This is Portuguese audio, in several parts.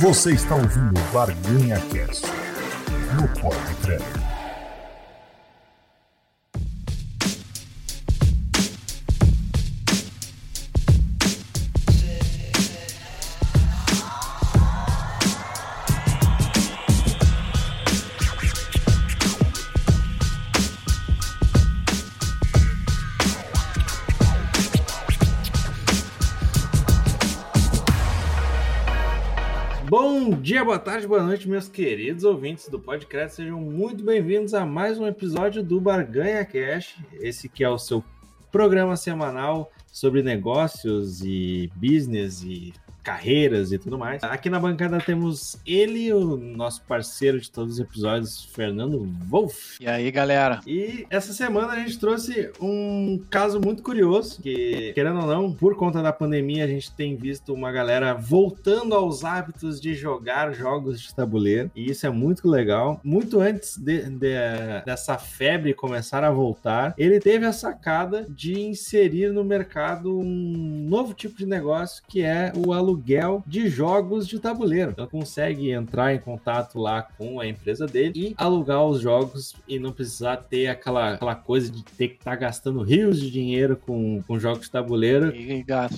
Você está ouvindo Barganha Cast no Podcast. Dia, boa tarde, boa noite, meus queridos ouvintes do podcast. Sejam muito bem-vindos a mais um episódio do Barganha Cash. Esse que é o seu programa semanal sobre negócios e business e carreiras e tudo mais. Aqui na bancada temos ele, o nosso parceiro de todos os episódios, Fernando Wolf. E aí, galera? E essa semana a gente trouxe um caso muito curioso, que, querendo ou não, por conta da pandemia, a gente tem visto uma galera voltando aos hábitos de jogar jogos de tabuleiro, e isso é muito legal. Muito antes de, de, dessa febre começar a voltar, ele teve a sacada de inserir no mercado um novo tipo de negócio, que é o aluguel aluguel de jogos de tabuleiro. Então consegue entrar em contato lá com a empresa dele e alugar os jogos e não precisar ter aquela, aquela coisa de ter que estar tá gastando rios de dinheiro com, com jogos de tabuleiro.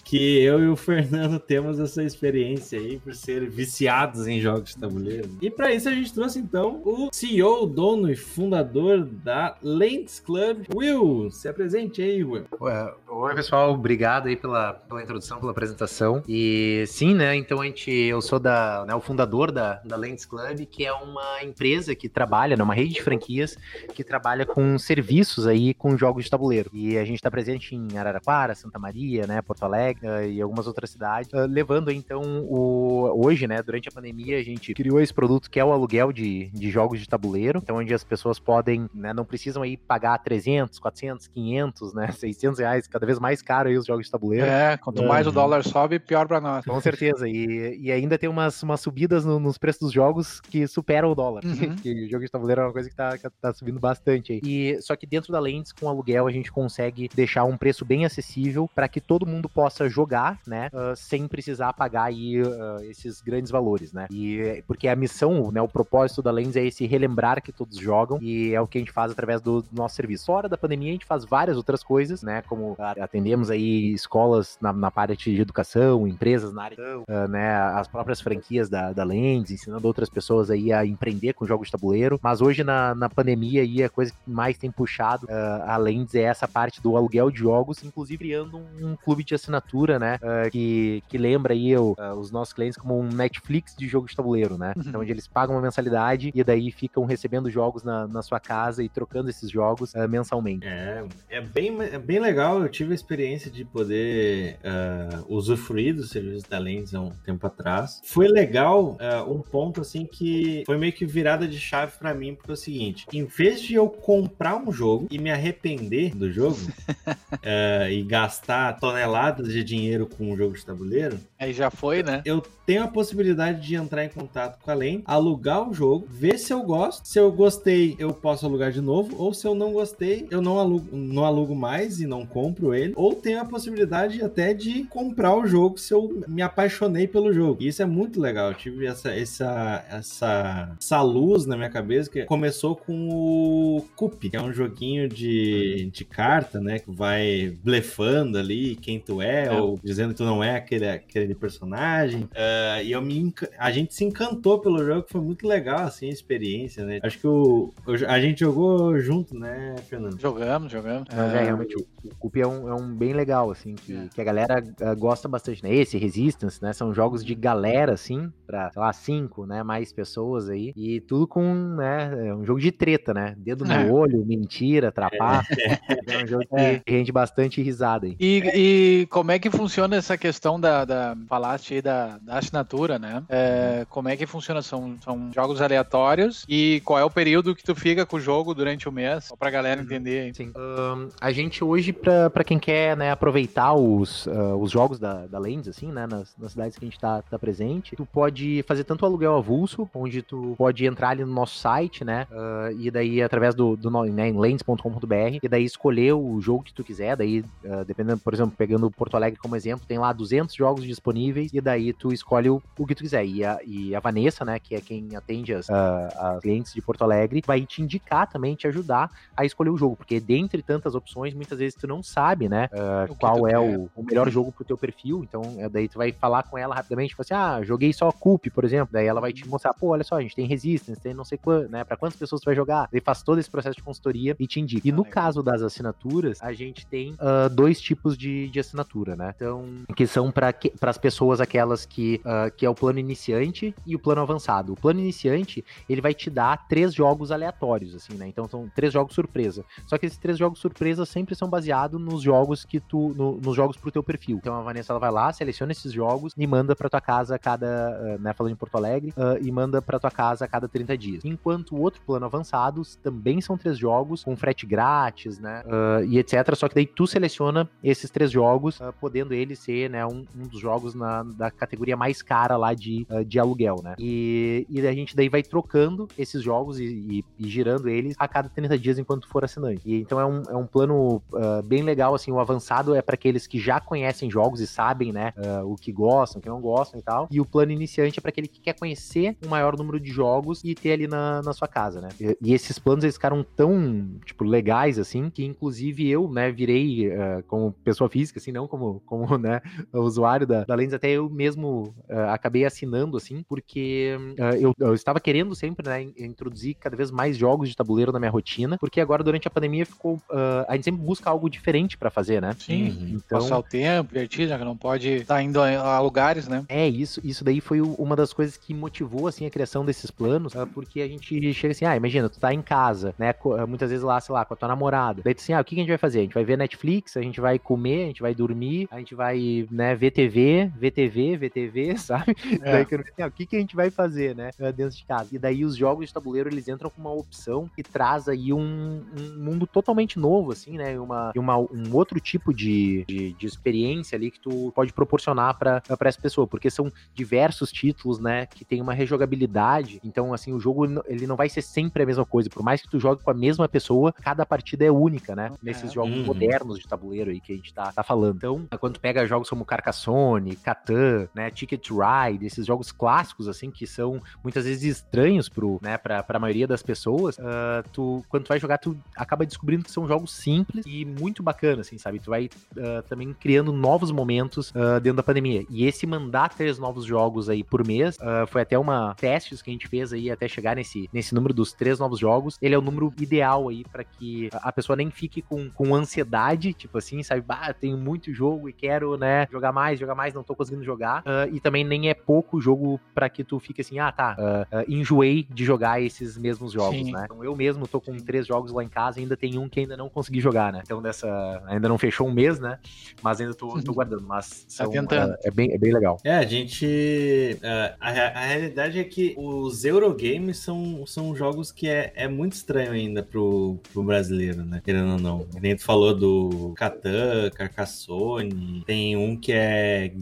Que eu e o Fernando temos essa experiência aí por ser viciados em jogos de tabuleiro. E para isso a gente trouxe então o CEO, dono e fundador da Lens Club, Will. Se apresente aí, Will. Oi, pessoal. Obrigado aí pela, pela introdução, pela apresentação. E sim, né? Então a gente, eu sou da, né, o fundador da, da Lens Club, que é uma empresa que trabalha, né, uma rede de franquias que trabalha com serviços aí com jogos de tabuleiro. E a gente está presente em Araraquara, Santa Maria, né, Porto Alegre uh, e algumas outras cidades, uh, levando então o hoje, né, durante a pandemia a gente criou esse produto que é o aluguel de, de jogos de tabuleiro, então onde as pessoas podem, né, não precisam aí pagar 300, 400, 500, né, 600 reais, cada vez mais caro aí os jogos de tabuleiro. É, quanto mais o dólar sobe, pior para nós. Com certeza. E, e ainda tem umas, umas subidas no, nos preços dos jogos que superam o dólar. Uhum. que o jogo de tabuleiro é uma coisa que tá, que tá subindo bastante aí. E, só que dentro da Lens, com aluguel, a gente consegue deixar um preço bem acessível para que todo mundo possa jogar, né? Uh, sem precisar pagar aí uh, esses grandes valores, né? E porque a missão, né? O propósito da Lens é esse relembrar que todos jogam e é o que a gente faz através do, do nosso serviço. Fora da pandemia, a gente faz várias outras coisas, né? Como atendemos aí escolas na, na parte de educação, empresas na uh, né, as próprias franquias da, da Lens, ensinando outras pessoas aí a empreender com jogos de tabuleiro. Mas hoje, na, na pandemia, aí, a coisa que mais tem puxado uh, a Lens é essa parte do aluguel de jogos, inclusive criando um, um clube de assinatura, né, uh, que, que lembra aí o, os nossos clientes como um Netflix de jogo de tabuleiro, né? Uhum. Então, onde eles pagam uma mensalidade e daí ficam recebendo jogos na, na sua casa e trocando esses jogos mensalmente. É, é bem, é bem legal. Eu tive a experiência de poder usufruir dos serviços da Lens há um tempo atrás. Foi legal uh, um ponto assim que foi meio que virada de chave para mim, porque é o seguinte: em vez de eu comprar um jogo e me arrepender do jogo uh, e gastar toneladas de dinheiro com um jogo de tabuleiro, aí já foi, né? Eu tenho a possibilidade de entrar em contato com a Lane, alugar o jogo, ver se eu gosto. Se eu gostei, eu posso alugar de novo, ou se eu não gostei, eu não alugo, não alugo mais e não compro ele, ou tenho a possibilidade até de comprar o jogo se eu me apaixonei pelo jogo. E isso é muito legal. Eu tive essa, essa, essa, essa luz na minha cabeça que começou com o Cup, que é um joguinho de, de carta, né? Que vai blefando ali quem tu é, é. ou dizendo que tu não é aquele, aquele personagem. Uh, e eu me, a gente se encantou pelo jogo, foi muito legal, assim, a experiência, né? Acho que o, a gente jogou junto, né, Fernando? Jogamos, jogamos. Mas é, realmente, o, o Cup é um, é um bem legal, assim, que, é. que a galera uh, gosta bastante, né? Esse, Resistance, né? São jogos de galera, assim, pra, sei lá, cinco, né? Mais pessoas aí. E tudo com, né? É um jogo de treta, né? Dedo no é. olho, mentira, trapaça. É. é um jogo que rende bastante risada aí. E, e, como é que funciona essa questão da, da falaste aí da, da assinatura, né? É, como é que funciona? São, são jogos aleatórios e qual é o período que tu fica com o jogo durante o mês? Só pra galera entender. Sim. Um, a gente hoje, pra, pra quem quer né, aproveitar os, uh, os jogos da, da Lens, assim, né? Nas, nas cidades que a gente tá, tá presente, tu pode fazer tanto aluguel avulso, onde tu pode entrar ali no nosso site, né? Uh, e daí através do, do né, em lens.com.br, e daí escolher o jogo que tu quiser, daí uh, dependendo, por exemplo, pegando Porto Alegre como exemplo, tem lá 200 jogos disponíveis, e daí tu escolhe o, o que tu quiser. E a, e a Vanessa, né, que é quem atende as, uh, as clientes de Porto Alegre, vai te indicar também, te ajudar a escolher o jogo, porque dentre tantas opções, muitas vezes tu não sabe, né, qual é o, o, melhor jogo pro teu perfil, então é, daí tu vai falar com ela rapidamente, tipo assim, ah, joguei só Coop, por exemplo, daí ela vai te mostrar, pô, olha só, a gente tem Resistance, tem não sei quanto, né, pra quantas pessoas tu vai jogar, daí faz todo esse processo de consultoria e te indica. E no caso das assinaturas, a gente tem uh, dois tipos de, de assinatura, né, então, que são para as pessoas aquelas que, uh, que é o plano iniciante e o plano avançado. O plano iniciante, ele vai te dar três jogos aleatórios, assim, né, então são três jogos surpresa. Só que esses três jogos surpresa sempre são baseados nos jogos que tu, no, nos jogos pro teu perfil. Então a Vanessa, ela vai lá, seleciona esses jogos e manda pra tua casa a cada, uh, né, falando em Porto Alegre, uh, e manda pra tua casa a cada 30 dias. Enquanto o outro plano avançado também são três jogos com frete grátis, né, uh, e etc. Só que daí tu seleciona esses três jogos, podendo ele ser, né, um, um, dos jogos na, da categoria mais cara lá de, de aluguel, né. E, e a gente daí vai trocando esses jogos e, e, e girando eles a cada 30 dias enquanto for assinante. E, então é um, é um plano bem legal, assim, o avançado é para aqueles que já conhecem jogos e sabem, né, o que gostam, o que não gostam e tal. E o plano iniciante é para aquele que quer conhecer um maior número de jogos e ter ali na, na sua casa, né? E, e esses planos eles ficaram tão, tipo, legais assim, que inclusive eu, né, virei uh, como pessoa física, assim, não como, como né, usuário da, da Lens, até eu mesmo uh, acabei assinando, assim, porque uh, eu, eu, estava querendo sempre, né, introduzir cada vez mais jogos de tabuleiro na minha rotina, porque agora durante a pandemia ficou, a gente sempre busca algo diferente para fazer, né? Sim, uhum. então, passar o tempo, divertir, já que não pode estar tá indo a, a lugares, né? É, isso, isso daí foi uma das coisas que motivou, assim, a criação desses planos, porque a gente chega assim, ah, imagina, tu tá em casa, né, muitas vezes lá, sei lá, com a tua namorada, daí tu assim, ah, o que a gente vai fazer? A gente vai ver Netflix, a gente vai comer, a gente vai dormir, a gente vai, né, ver TV, ver TV, ver TV, sabe? É. Daí, assim, ah, o que a gente vai fazer, né, dentro de casa? E daí os jogos de tabuleiro, eles entram com uma opção que traz aí um, um mundo totalmente novo, assim, né, uma, uma, um outro tipo de, de, de experiência ali que tu pode proporcionar para essa pessoa, porque são diversos títulos, né, que tem uma rejogabilidade. Então, assim, o jogo ele não vai ser sempre a mesma coisa. Por mais que tu jogue com a mesma pessoa, cada partida é única, né? Nesses é. jogos uhum. modernos de tabuleiro aí que a gente tá, tá falando. Então, quando tu pega jogos como Carcassonne, Catan, né, Ticket to Ride, esses jogos clássicos, assim, que são muitas vezes estranhos pro, né, pra, pra maioria das pessoas, uh, tu, quando tu vai jogar, tu acaba descobrindo que são jogos simples e muito bacanas, assim, sabe? Tu vai uh, também criando novos momentos uh, dentro da pandemia. E esse mandar três novos jogos aí por mês, uh, foi até uma testes que a gente fez aí até chegar nesse, nesse número dos três novos jogos. Ele é o número ideal aí para que a pessoa nem fique com, com ansiedade, tipo assim, sabe? Bah, tenho muito jogo e quero, né, jogar mais, jogar mais, não tô conseguindo jogar. Uh, e também nem é pouco jogo para que tu fique assim, ah, tá, uh, enjoei de jogar esses mesmos jogos, Sim. né? Então eu mesmo tô com três jogos lá em casa, ainda tem um que ainda não consegui jogar, né? Então dessa, ainda não fechou um mês, né? Mas ainda tô, tô guardando, mas tá são, tentando. É, bem, é bem legal. É, a gente. Uh, a, a, realidade é que os Eurogames são, são jogos que é, é muito estranho ainda pro, pro brasileiro, né? Querendo ou não. Nem tu falou do Catan, Carcassonne. Tem um que é.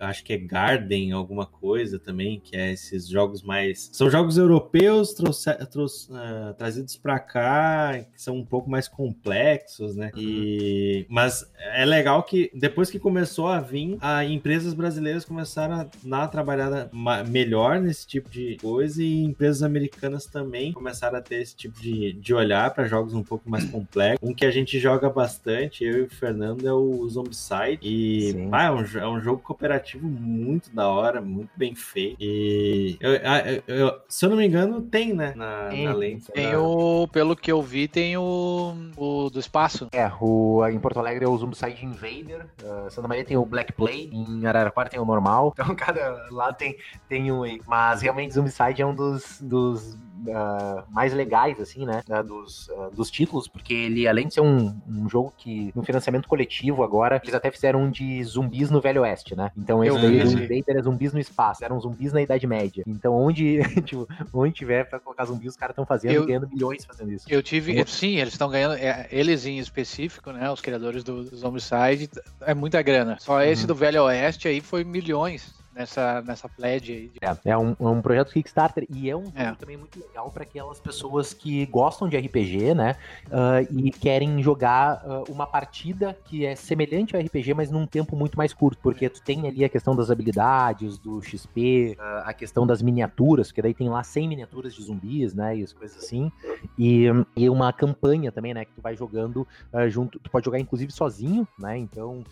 Acho que é Garden, alguma coisa também, que é esses jogos mais. São jogos europeus trouxe, trouxe, uh, trazidos pra cá, que são um pouco mais complexos, né? E, mas é legal que depois que começou a vir, a empresas brasileiras começaram a dar uma trabalhada melhor nesse tipo de coisa e empresas americanas também começaram a ter esse tipo de, de olhar para jogos um pouco mais complexos. Um que a gente joga bastante, eu e o Fernando, é o Zombicide. E ah, é, um, é um jogo cooperativo muito da hora, muito bem feito. E eu, eu, eu, se eu não me engano, tem, né? Na, tem, na lente. Tem o, pelo que eu vi, tem o, o do espaço. É, o, em Porto Alegre é o Zombicide Invader. Uh, Santa Maria tem o Black Play. Em Araraquara tem o normal. Então, cada lá tem, tem um. Mas realmente Zombicide é um dos, dos uh, mais legais, assim, né, uh, dos, uh, dos títulos, porque ele, além de ser um, um, jogo que, no financiamento coletivo agora, eles até fizeram um de zumbis no Velho Oeste, né? Então esse daí, o Invader é zumbis no espaço, eram zumbis na Idade Média. Então onde, tipo, onde tiver pra colocar zumbis, os caras estão fazendo, eu, ganhando milhões fazendo isso. Eu tive, eu, sim, eles estão ganhando, é, eles em específico, né, os criadores do, do Zombicide, é muita grana. Só esse uhum. do Velho Oeste aí foi milhões nessa, nessa pledge aí. É, é um, é um projeto Kickstarter e é um é. também muito legal para aquelas pessoas que gostam de RPG, né? Uh, e querem jogar uh, uma partida que é semelhante ao RPG, mas num tempo muito mais curto, porque tu tem ali a questão das habilidades, do XP, uh, ah, a questão das miniaturas, porque daí tem lá 100 miniaturas de zumbis, né? E as coisas assim. E, e uma campanha também, né? Que tu vai jogando junto. Tu pode jogar inclusive sozinho, né? Então,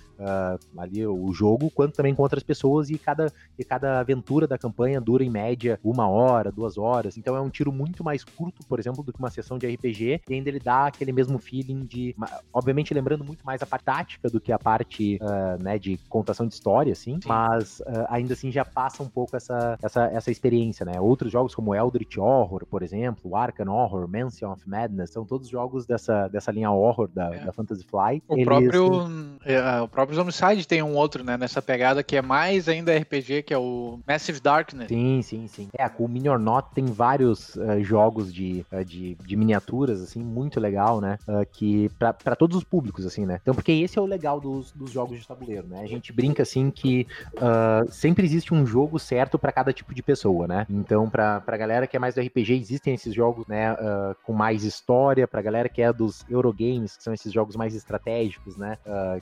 ali o jogo, quanto também com outras pessoas e cada e cada aventura da campanha dura em média uma hora, duas horas. Então é um tiro muito mais curto, por exemplo, do que uma sessão de RPG, e ainda ele dá aquele mesmo feeling de, obviamente lembrando muito mais a parte tática do que a parte, uh, né, de contação de história, assim, Sim. mas uh, ainda assim já passa um pouco essa, essa, essa experiência, né? Outros jogos como Eldritch Horror, por exemplo, Arkham Horror, Mansion of Madness, são todos jogos dessa, dessa linha horror da, é. da Fantasy Flight. O Eles... próprio é, o próprio Zombicide tem um outro, né, nessa pegada que é mais ainda RPG que é o Massive Darkness. Sim, sim, sim. É, o Mini or Not tem vários uh, jogos de, uh, de, de, miniaturas, assim, muito legal, né? Uh, que para todos os públicos, assim, né? Então, porque esse é o legal dos, dos jogos de tabuleiro, né? A gente brinca, assim, que sempre existe um jogo certo para cada tipo de pessoa, né? Então, pra, pra galera que é mais do RPG, existem esses jogos, né? com mais história, pra galera que é dos Eurogames, que são esses jogos mais estratégicos, né?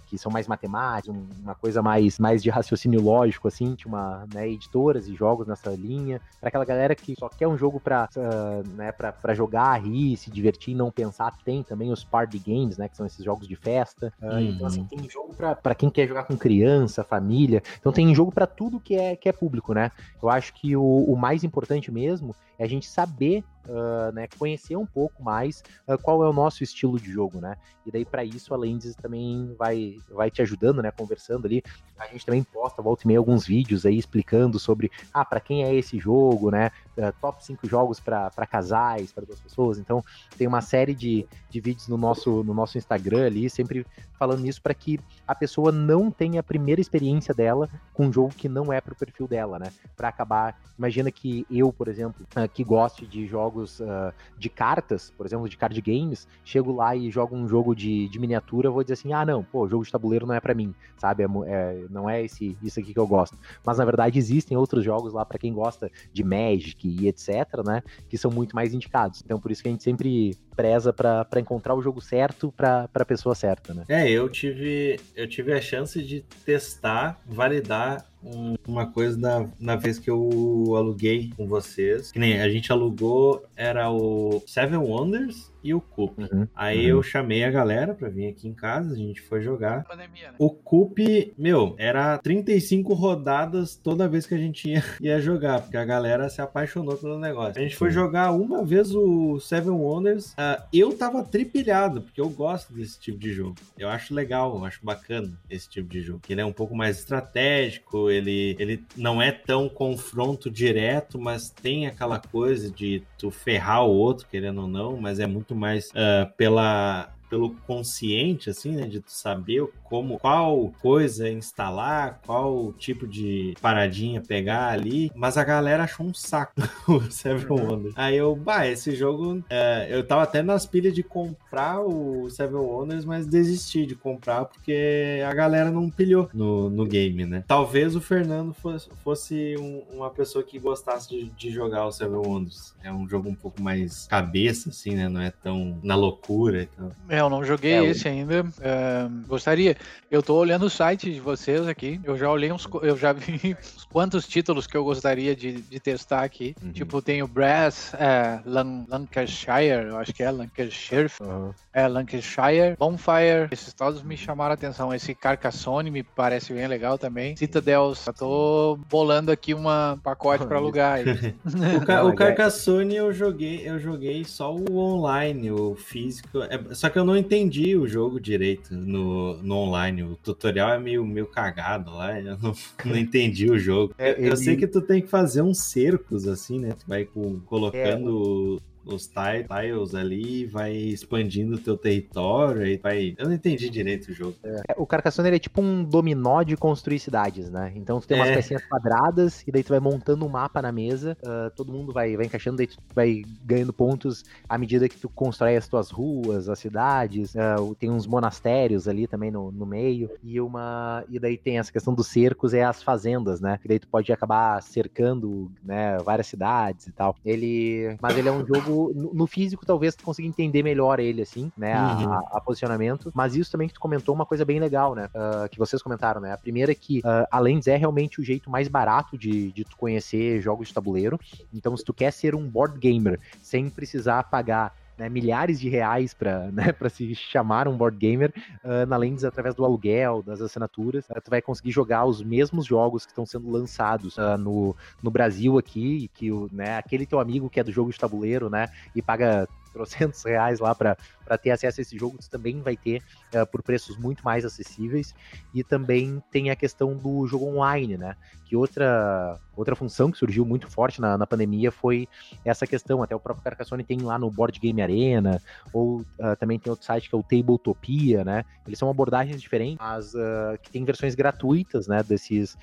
que são mais matemáticos, uma coisa mais, mais de raciocínio lógico, assim, uma, né, editoras e jogos nessa linha, para aquela galera que só quer um jogo para uh, né, pra, jogar, rir, se divertir e não pensar, tem também os party games, né, que são esses jogos de festa. Uh, uhum. Então, assim, tem jogo para quem quer jogar com criança, família. Então, tem jogo para tudo que é, que é público, né? Eu acho que o, o mais importante mesmo é a gente saber uh, né, conhecer um pouco mais uh, qual é o nosso estilo de jogo, né? E daí para isso a Lendes também vai, vai te ajudando, né? Conversando ali. A gente também posta, volta e meia, alguns vídeos aí explicando sobre, ah, para quem é esse jogo, né? Uh, top 5 jogos para casais, para duas pessoas. Então tem uma série de, de vídeos no nosso, no nosso Instagram ali, sempre falando isso para que a pessoa não tenha a primeira experiência dela com um jogo que não é pro perfil dela, né? Para acabar, imagina que eu, por exemplo, que goste de jogos jogos uh, de cartas, por exemplo, de card games, chego lá e jogo um jogo de, de miniatura, vou dizer assim, ah, não, pô, jogo de tabuleiro não é para mim, sabe? É, é, não é esse, isso aqui que eu gosto. Mas na verdade existem outros jogos lá para quem gosta de Magic e etc, né? Que são muito mais indicados. Então por isso que a gente sempre preza para encontrar o jogo certo para a pessoa certa, né? É, eu tive eu tive a chance de testar, validar um, uma coisa da, na vez que eu aluguei com vocês. Que nem a gente alugou, era o Seven Wonders e o Coop. Uhum, Aí uhum. eu chamei a galera pra vir aqui em casa, a gente foi jogar. Pandemia, né? O Coop, meu, era 35 rodadas toda vez que a gente ia, ia jogar, porque a galera se apaixonou pelo negócio. A gente foi jogar uma vez o Seven Wonders. Uh, eu tava tripilhado, porque eu gosto desse tipo de jogo. Eu acho legal, eu acho bacana esse tipo de jogo. Ele é um pouco mais estratégico, ele, ele não é tão confronto direto, mas tem aquela coisa de tu ferrar o outro, querendo ou não, mas é muito mais uh, pela pelo consciente, assim, né? De tu saber como, qual coisa instalar, qual tipo de paradinha pegar ali. Mas a galera achou um saco o Seven uhum. Wonders. Aí eu, bah, esse jogo. É, eu tava até nas pilhas de comprar o Seven Wonders, mas desisti de comprar porque a galera não pilhou no, no game, né? Talvez o Fernando fosse, fosse um, uma pessoa que gostasse de, de jogar o Seven Wonders. É um jogo um pouco mais cabeça, assim, né? Não é tão na loucura. Então... É, eu não joguei é, esse ainda. É, gostaria. Eu tô olhando o site de vocês aqui. Eu já olhei uns. Eu já vi uns quantos títulos que eu gostaria de, de testar aqui. Uhum. Tipo, tem o Brass, é, Lan Lancashire, eu acho que é Lancashire. Uhum. É, Lancashire, Bonfire. Esses todos me chamaram a atenção. Esse Carcassonne me parece bem legal também. Citadels. Eu tô bolando aqui um pacote para alugar. o, Car o Carcassonne eu joguei, eu joguei só o online, o físico. É, só que eu não entendi o jogo direito no, no online. O tutorial é meio, meio cagado lá. Eu não, não entendi o jogo. É, eu, ele... sei que tu tem que fazer uns cercos assim, né? Tu vai com, colocando. Os tiles ali, vai expandindo o teu território, e vai... Eu não entendi direito o jogo. É, o Carcassonne é tipo um dominó de construir cidades, né? Então tu tem umas é. pecinhas quadradas, e daí tu vai montando um mapa na mesa, uh, todo mundo vai, vai encaixando, daí tu vai ganhando pontos à medida que tu constrói as tuas ruas, as cidades, uh, tem uns monastérios ali também no, no meio, e uma... E daí tem essa questão dos cercos, é as fazendas, né? Que daí tu pode acabar cercando, né, várias cidades e tal. Ele... Mas ele é um jogo no, físico, talvez tu consiga entender melhor ele, assim, né? Uhum. A, a, posicionamento. Mas isso também que tu comentou, uma coisa bem legal, né? Uh, que vocês comentaram, né? A primeira é que uh, a Lens é realmente o jeito mais barato de, de tu conhecer jogos de tabuleiro. Então, se tu quer ser um board gamer sem precisar pagar né, milhares de reais para né, se chamar um board gamer uh, na Lens através do aluguel, das assinaturas. Uh, tu vai conseguir jogar os mesmos jogos que estão sendo lançados uh, no, no Brasil aqui, que o, né, aquele teu amigo que é do jogo de tabuleiro, né, e paga trocentos reais lá para ter acesso a esse jogo, você também vai ter uh, por preços muito mais acessíveis. E também tem a questão do jogo online, né? Que outra, outra função que surgiu muito forte na, na pandemia foi essa questão. Até o próprio Carcassonne tem lá no Board Game Arena, ou uh, também tem outro site que é o Tabletopia, né? Eles são abordagens diferentes, mas uh, que tem versões gratuitas, né? Desses,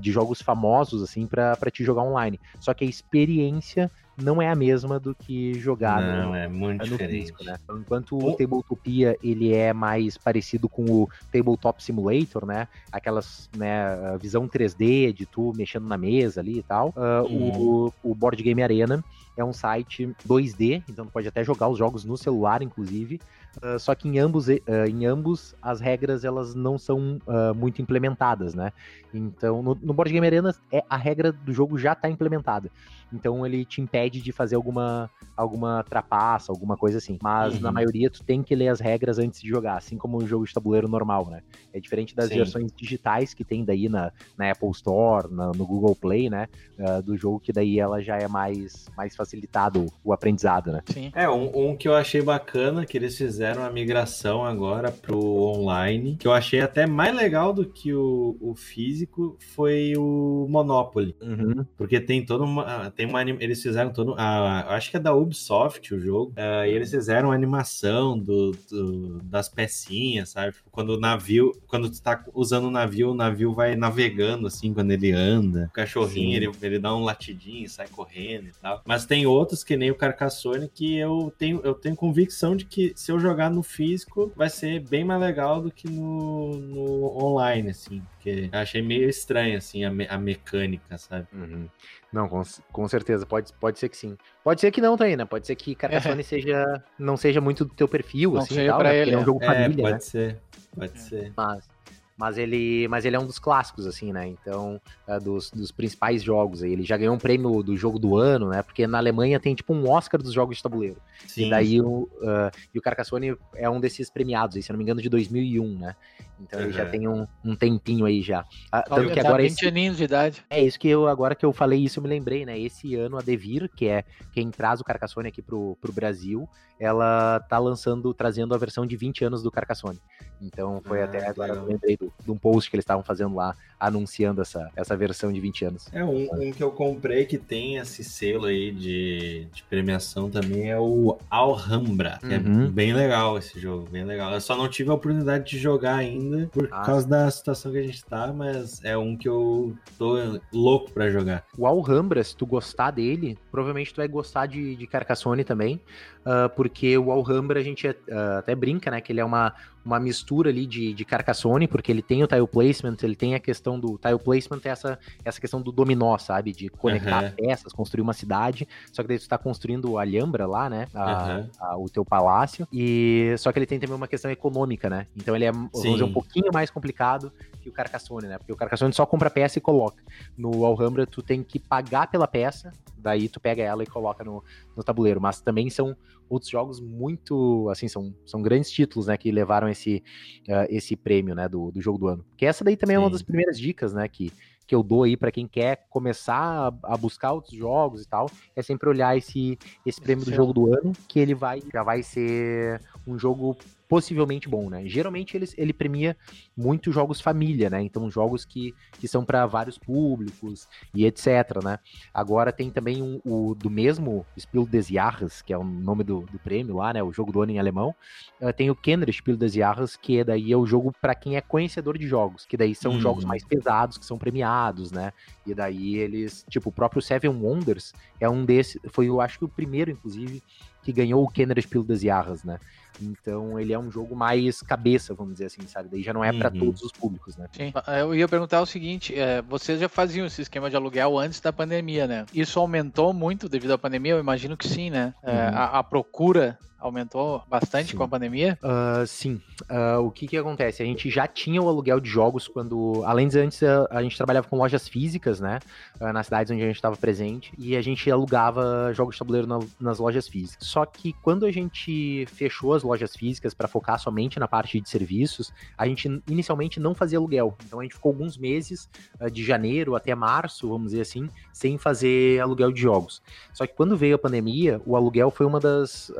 de jogos famosos, assim, para te jogar online. Só que a experiência não é a mesma do que jogar não, no, é muito no diferente. Físico, né? Enquanto o Tabletopia ele é mais parecido com o Tabletop Simulator, né? Aquelas, né, visão 3D de tu mexendo na mesa ali e tal. Uh, o, o Board Game Arena é um site 2D, então pode até jogar os jogos no celular, inclusive. Uh, só que em ambos, uh, em ambos as regras elas não são uh, muito implementadas, né? Então no, no Board Game Arena é, a regra do jogo já está implementada. Então ele te impede de fazer alguma, alguma trapaça, alguma coisa assim. Mas uhum. na maioria tu tem que ler as regras antes de jogar, assim como o jogo de tabuleiro normal, né? É diferente das Sim. versões digitais que tem daí na, na Apple Store, na, no Google Play, né? Uh, do jogo que daí ela já é mais, mais facilitado o aprendizado, né? Sim. É, um, um que eu achei bacana, que eles fizeram a migração agora pro online, que eu achei até mais legal do que o, o físico, foi o Monopoly. Uhum. Porque tem toda uma tem uma eles fizeram todo, a, acho que é da Ubisoft o jogo, uh, e eles fizeram a animação do, do, das pecinhas, sabe? Tipo, quando o navio, quando tu tá usando o navio, o navio vai navegando assim quando ele anda. O cachorrinho, ele, ele dá um latidinho, sai correndo e tal. Mas tem outros que nem o Carcassonne que eu tenho, eu tenho convicção de que se eu jogar no físico vai ser bem mais legal do que no, no online, assim. Porque eu achei meio estranho, assim, a, me, a mecânica, sabe? Uhum. Não, com, com certeza, pode, pode ser que sim. Pode ser que não também, né? Pode ser que Carcassonne é. seja, não seja muito do teu perfil, não assim, seja tal, pra né? ele. É um jogo é, família, pode né? ser, pode é. ser. Mas, mas ele, mas ele é um dos clássicos, assim, né? Então, é dos, dos principais jogos. Ele já ganhou um prêmio do jogo do ano, né? Porque na Alemanha tem tipo um Oscar dos jogos de tabuleiro. Sim. E daí o, uh, e o Carcassonne é um desses premiados, aí, se não me engano, de 2001, né? Então uhum. ele já tem um, um tempinho aí já. Ah, tanto que agora 20 esse... aninhos de idade. É isso que eu, agora que eu falei isso, eu me lembrei, né? Esse ano a Devir, que é quem traz o Carcassonne aqui pro, pro Brasil, ela tá lançando, trazendo a versão de 20 anos do Carcassonne. Então foi ah, até agora eu lembrei do, de um post que eles estavam fazendo lá, anunciando essa, essa versão de 20 anos. É, um, um que eu comprei que tem esse selo aí de, de premiação também é o Alhambra, que é uhum. é bem legal esse jogo, bem legal. Eu só não tive a oportunidade de jogar ainda por ah. causa da situação que a gente tá, mas é um que eu tô louco para jogar. O Alhambra, se tu gostar dele, provavelmente tu vai gostar de, de Carcassonne também, uh, porque o Alhambra a gente uh, até brinca, né, que ele é uma, uma mistura ali de, de Carcassonne, porque ele tem o tile placement, ele tem a questão do tile placement, é essa, essa questão do dominó, sabe? De conectar uhum. peças, construir uma cidade. Só que daí tu tá construindo a Alhambra lá, né? A, uhum. a, o teu palácio. E só que ele tem também uma questão econômica, né? Então ele é dizer, um pouquinho mais complicado que o Carcassonne, né? Porque o Carcassonne só compra peça e coloca. No Alhambra tu tem que pagar pela peça, daí tu pega ela e coloca no, no tabuleiro. Mas também são outros jogos muito, assim, são, são grandes títulos, né, que levaram esse, uh, esse prêmio, né, do, do jogo do ano. Que essa daí também Sim. é uma das primeiras dicas, né, que, que eu dou aí para quem quer começar a, a, buscar outros jogos e tal, é sempre olhar esse, esse prêmio do jogo do ano, que ele vai já vai ser um jogo possivelmente bom, né? Geralmente ele, ele premia muito jogos família, né? Então jogos que, que são para vários públicos e etc, né? Agora tem também um, o do mesmo Spiel des Jahres, que é o nome do, do prêmio lá, né? O jogo do ano em alemão. Uh, tem o Kenner Spiel des Jahres, que daí é o jogo para quem é conhecedor de jogos, que daí são hum. jogos mais pesados que são premiados, né? E daí eles, tipo, o próprio Seven Wonders é um desses, foi eu acho que o primeiro, inclusive, que ganhou o Kenner Spiel des Jahres, né? Então ele é um jogo mais cabeça, vamos dizer assim, sabe? Daí já não é para uhum. todos os públicos, né? Sim. Eu ia perguntar o seguinte: é, vocês já faziam esse esquema de aluguel antes da pandemia, né? Isso aumentou muito devido à pandemia? Eu imagino que sim, né? É, uhum. a, a, procura aumentou bastante sim. com a pandemia? Uh, sim. Uh, o que que acontece? A gente já tinha o aluguel de jogos quando, além de antes, a, a gente trabalhava com lojas físicas, né? Uh, nas cidades onde a gente estava presente e a gente alugava jogos de tabuleiro na, nas lojas físicas. Só que quando a gente fechou as lojas físicas para focar somente na parte de serviços, a gente inicialmente não fazia aluguel. Então a gente ficou alguns meses, de janeiro até março, vamos dizer assim, sem fazer aluguel de jogos. Só que quando veio a pandemia, o aluguel foi uma das,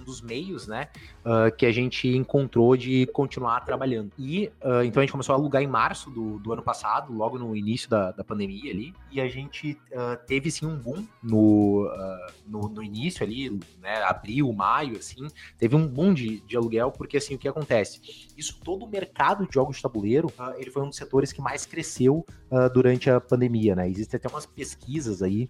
um dos meios, né, uh, que a gente encontrou de continuar trabalhando. E uh, então a gente começou a alugar em março do, do ano passado, logo no início da, da pandemia ali, e a gente uh, teve sim um boom no, no, no, início ali, né, abril, maio, assim, teve um boom de, de aluguel, porque assim, o que acontece? Isso todo o mercado de jogos de tabuleiro, ele foi um dos setores que mais cresceu durante a pandemia, né? Existem até umas pesquisas aí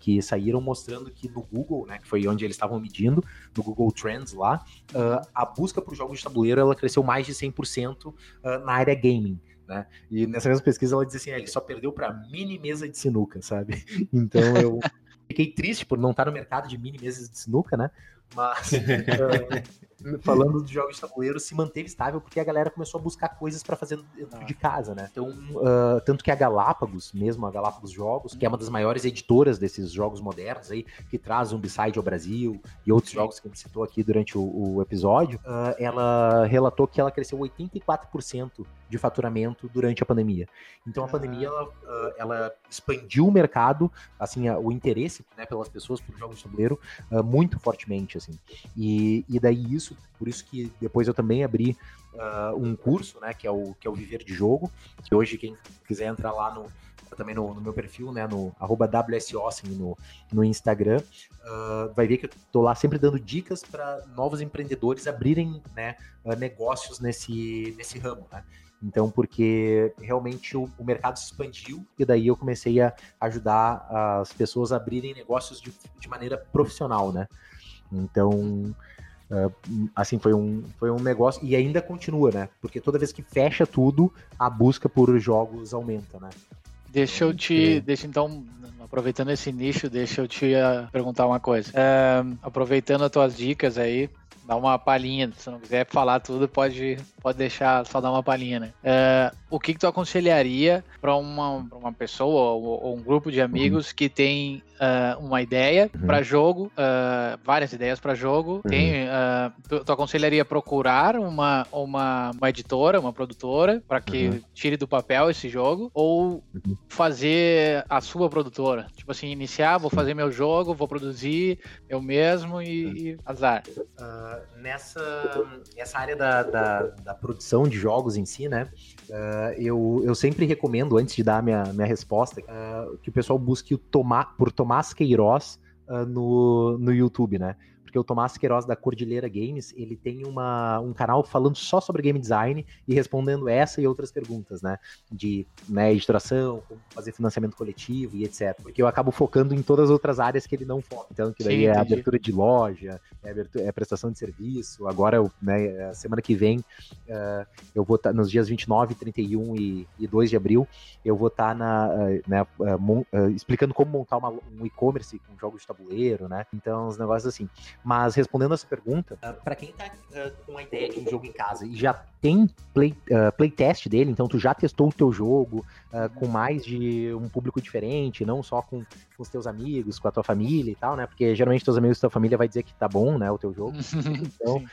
que saíram mostrando que no Google, né, que foi onde eles estavam medindo, no Google Trends lá, uh, a busca por jogos de tabuleiro ela cresceu mais de 100% uh, na área gaming. Né? E nessa mesma pesquisa ela diz assim, ah, ele só perdeu para mini mesa de sinuca, sabe? Então eu fiquei triste por não estar no mercado de mini mesas de sinuca, né? Mas uh, falando de jogos de tabuleiro, se manteve estável porque a galera começou a buscar coisas para fazer dentro ah. de casa, né? Então, uh, tanto que a Galápagos, mesmo a Galápagos Jogos, que é uma das maiores editoras desses jogos modernos aí, que traz um Zombicide ao Brasil e outros jogos que a gente citou aqui durante o, o episódio, uh, ela relatou que ela cresceu 84% de faturamento durante a pandemia. Então, a pandemia ela, ela expandiu o mercado, assim, o interesse né, pelas pessoas por jogos de tabuleiro muito fortemente assim. E, e daí isso, por isso que depois eu também abri uh, um curso, né, que é, o, que é o Viver de Jogo, que hoje quem quiser entrar lá no, também no, no, meu perfil, né, no arroba no, no Instagram, uh, vai ver que eu tô lá sempre dando dicas para novos empreendedores abrirem, né, uh, negócios nesse, nesse ramo, né. Então, porque realmente o, o, mercado se expandiu e daí eu comecei a ajudar as pessoas a abrirem negócios de, de maneira profissional, né. Então, Uh, assim, foi um, foi um negócio, e ainda continua, né? Porque toda vez que fecha tudo, a busca por jogos aumenta, né? Deixa eu te. Deixa então, aproveitando esse nicho, deixa eu te uh, perguntar uma coisa. Uh, aproveitando as tuas dicas aí, dá uma palhinha. Se não quiser falar tudo, pode, pode deixar só dar uma palhinha, né? Uh, o que, que tu aconselharia para uma, uma pessoa ou, ou, um grupo de amigos uhum. que tem uh, uma ideia uhum. para jogo, uh, várias ideias para jogo? Uhum. Tem, tu, tu, aconselharia procurar uma, uma, uma editora, uma produtora, para que uhum. tire do papel esse jogo? Ou uhum. fazer a sua produtora? Tipo assim, iniciar, vou fazer meu jogo, vou produzir eu mesmo e, uhum. e azar. Uh, nessa essa área da, da, da, produção de jogos em si, né? Uh, eu, eu sempre recomendo, antes de dar minha, minha resposta, uh, que o pessoal busque o Tomá, por Tomás Queiroz no, no YouTube, né? Porque o Tomás Queiroz da Cordilheira Games, ele tem uma, um canal falando só sobre game design e respondendo essa e outras perguntas, né? De né, editoração, como fazer financiamento coletivo e etc. Porque eu acabo focando em todas as outras áreas que ele não foca. Então, que daí Sim, é abertura de loja, é, abertura, é, prestação de serviço. Agora, eu, né, semana que vem, uh, eu vou estar tá, nos dias 29, 31 e, e 2 de abril, eu vou estar tá na, uh, né, uh, explicando como montar uma, um e-commerce com jogos de tabuleiro, né? Então, os negócios assim. Mas respondendo essa pergunta, uh, para quem tá uh, com a ideia de um jogo em casa e já tem play, uh, playtest dele, então tu já testou o teu jogo com mais de um público diferente, não só com, com, os teus amigos, com a tua família e tal, né? Porque geralmente teus amigos e tua família vai dizer que tá bom, né, o teu jogo. então,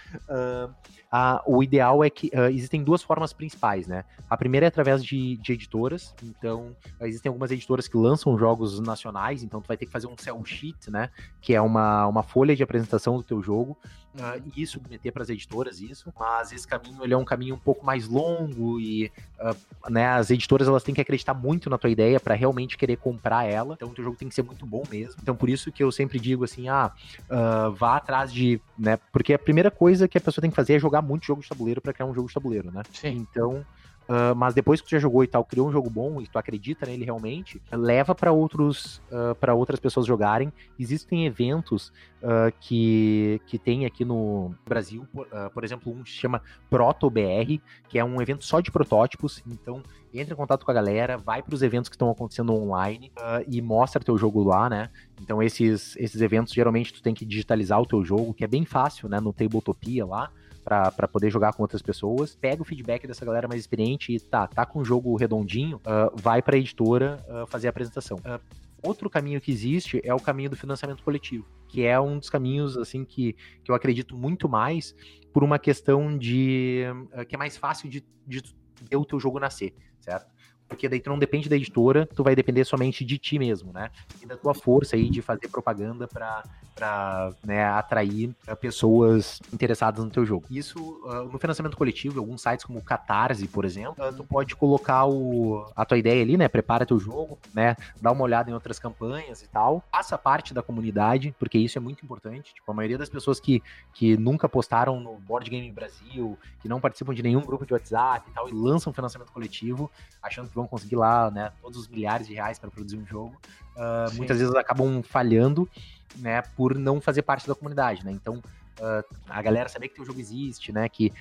ah, o ideal é que uh, existem duas formas principais, né? A primeira é através de, de editoras, então existem algumas editoras que lançam jogos nacionais, então tu vai ter que fazer um sell sheet, né? Que é uma, uma folha de apresentação do teu jogo uh, e submeter para as editoras isso, mas esse caminho ele é um caminho um pouco mais longo e uh, né, as editoras elas têm que acreditar muito na tua ideia para realmente querer comprar ela, então o teu jogo tem que ser muito bom mesmo. Então por isso que eu sempre digo assim, ah, uh, vá atrás de, né, porque a primeira coisa que a pessoa tem que fazer é jogar muito jogo de tabuleiro para criar um jogo de tabuleiro, né? Sim. Então Uh, mas depois que tu já jogou e tal, criou um jogo bom e tu acredita nele realmente, leva para outros uh, para outras pessoas jogarem. Existem eventos uh, que, que tem aqui no Brasil, por, por exemplo, um que se chama ProtoBR, que é um evento só de protótipos. Então, entra em contato com a galera, vai para os eventos que estão acontecendo online e mostra teu jogo lá, né? Então, esses, esses eventos geralmente tu tem que digitalizar o teu jogo, que é bem fácil, né? No Tabletopia lá para poder jogar com outras pessoas. Pega o feedback dessa galera mais experiente e tá, tá com o jogo redondinho, uh, vai para a editora uh, fazer a apresentação. Uh, outro caminho que existe é o caminho do financiamento coletivo, que é um dos caminhos assim que, que eu acredito muito mais por uma questão de que é mais fácil de, de ver o teu jogo nascer, certo? Porque daí tu não depende da editora, tu vai depender somente de ti mesmo, né? E da tua força aí de fazer propaganda para né, atrair uh, pessoas interessadas no teu jogo. Isso uh, no financiamento coletivo, alguns sites como Catarse, por exemplo, uh, tu pode colocar o, a tua ideia ali, né? Prepara teu jogo, né? Dá uma olhada em outras campanhas e tal. Faça parte da comunidade, porque isso é muito importante. Tipo, a maioria das pessoas que, que nunca postaram no Board Game Brasil, que não participam de nenhum grupo de WhatsApp e tal, e lançam financiamento coletivo, achando que vão conseguir lá, né, todos os milhares de reais para produzir um jogo, muitas vezes acabam falhando né, por não fazer parte da comunidade, né? Então, uh, a galera saber que teu jogo existe, né, que uh,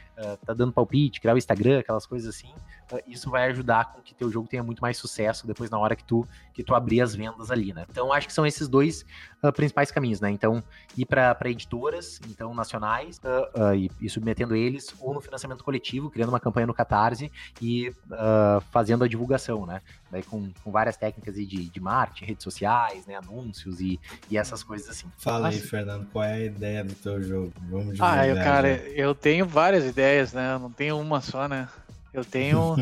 tá dando palpite, criar o Instagram, aquelas coisas assim, uh, isso vai ajudar com que teu jogo tenha muito mais sucesso depois na hora que tu que tu abrir as vendas ali, né? Então, acho que são esses dois principais caminhos, né? Então, ir para editoras, então nacionais, e, e, submetendo eles, ou no financiamento coletivo, criando uma campanha no Catarse e fazendo a divulgação, né? Daí com, com várias técnicas de, de marketing, redes sociais, né, anúncios e, e essas coisas assim. Fala aí, Fernando, qual é a ideia do teu jogo? Vamos Ah, eu, cara, eu tenho várias ideias, né? Eu não tenho uma só, né? Eu tenho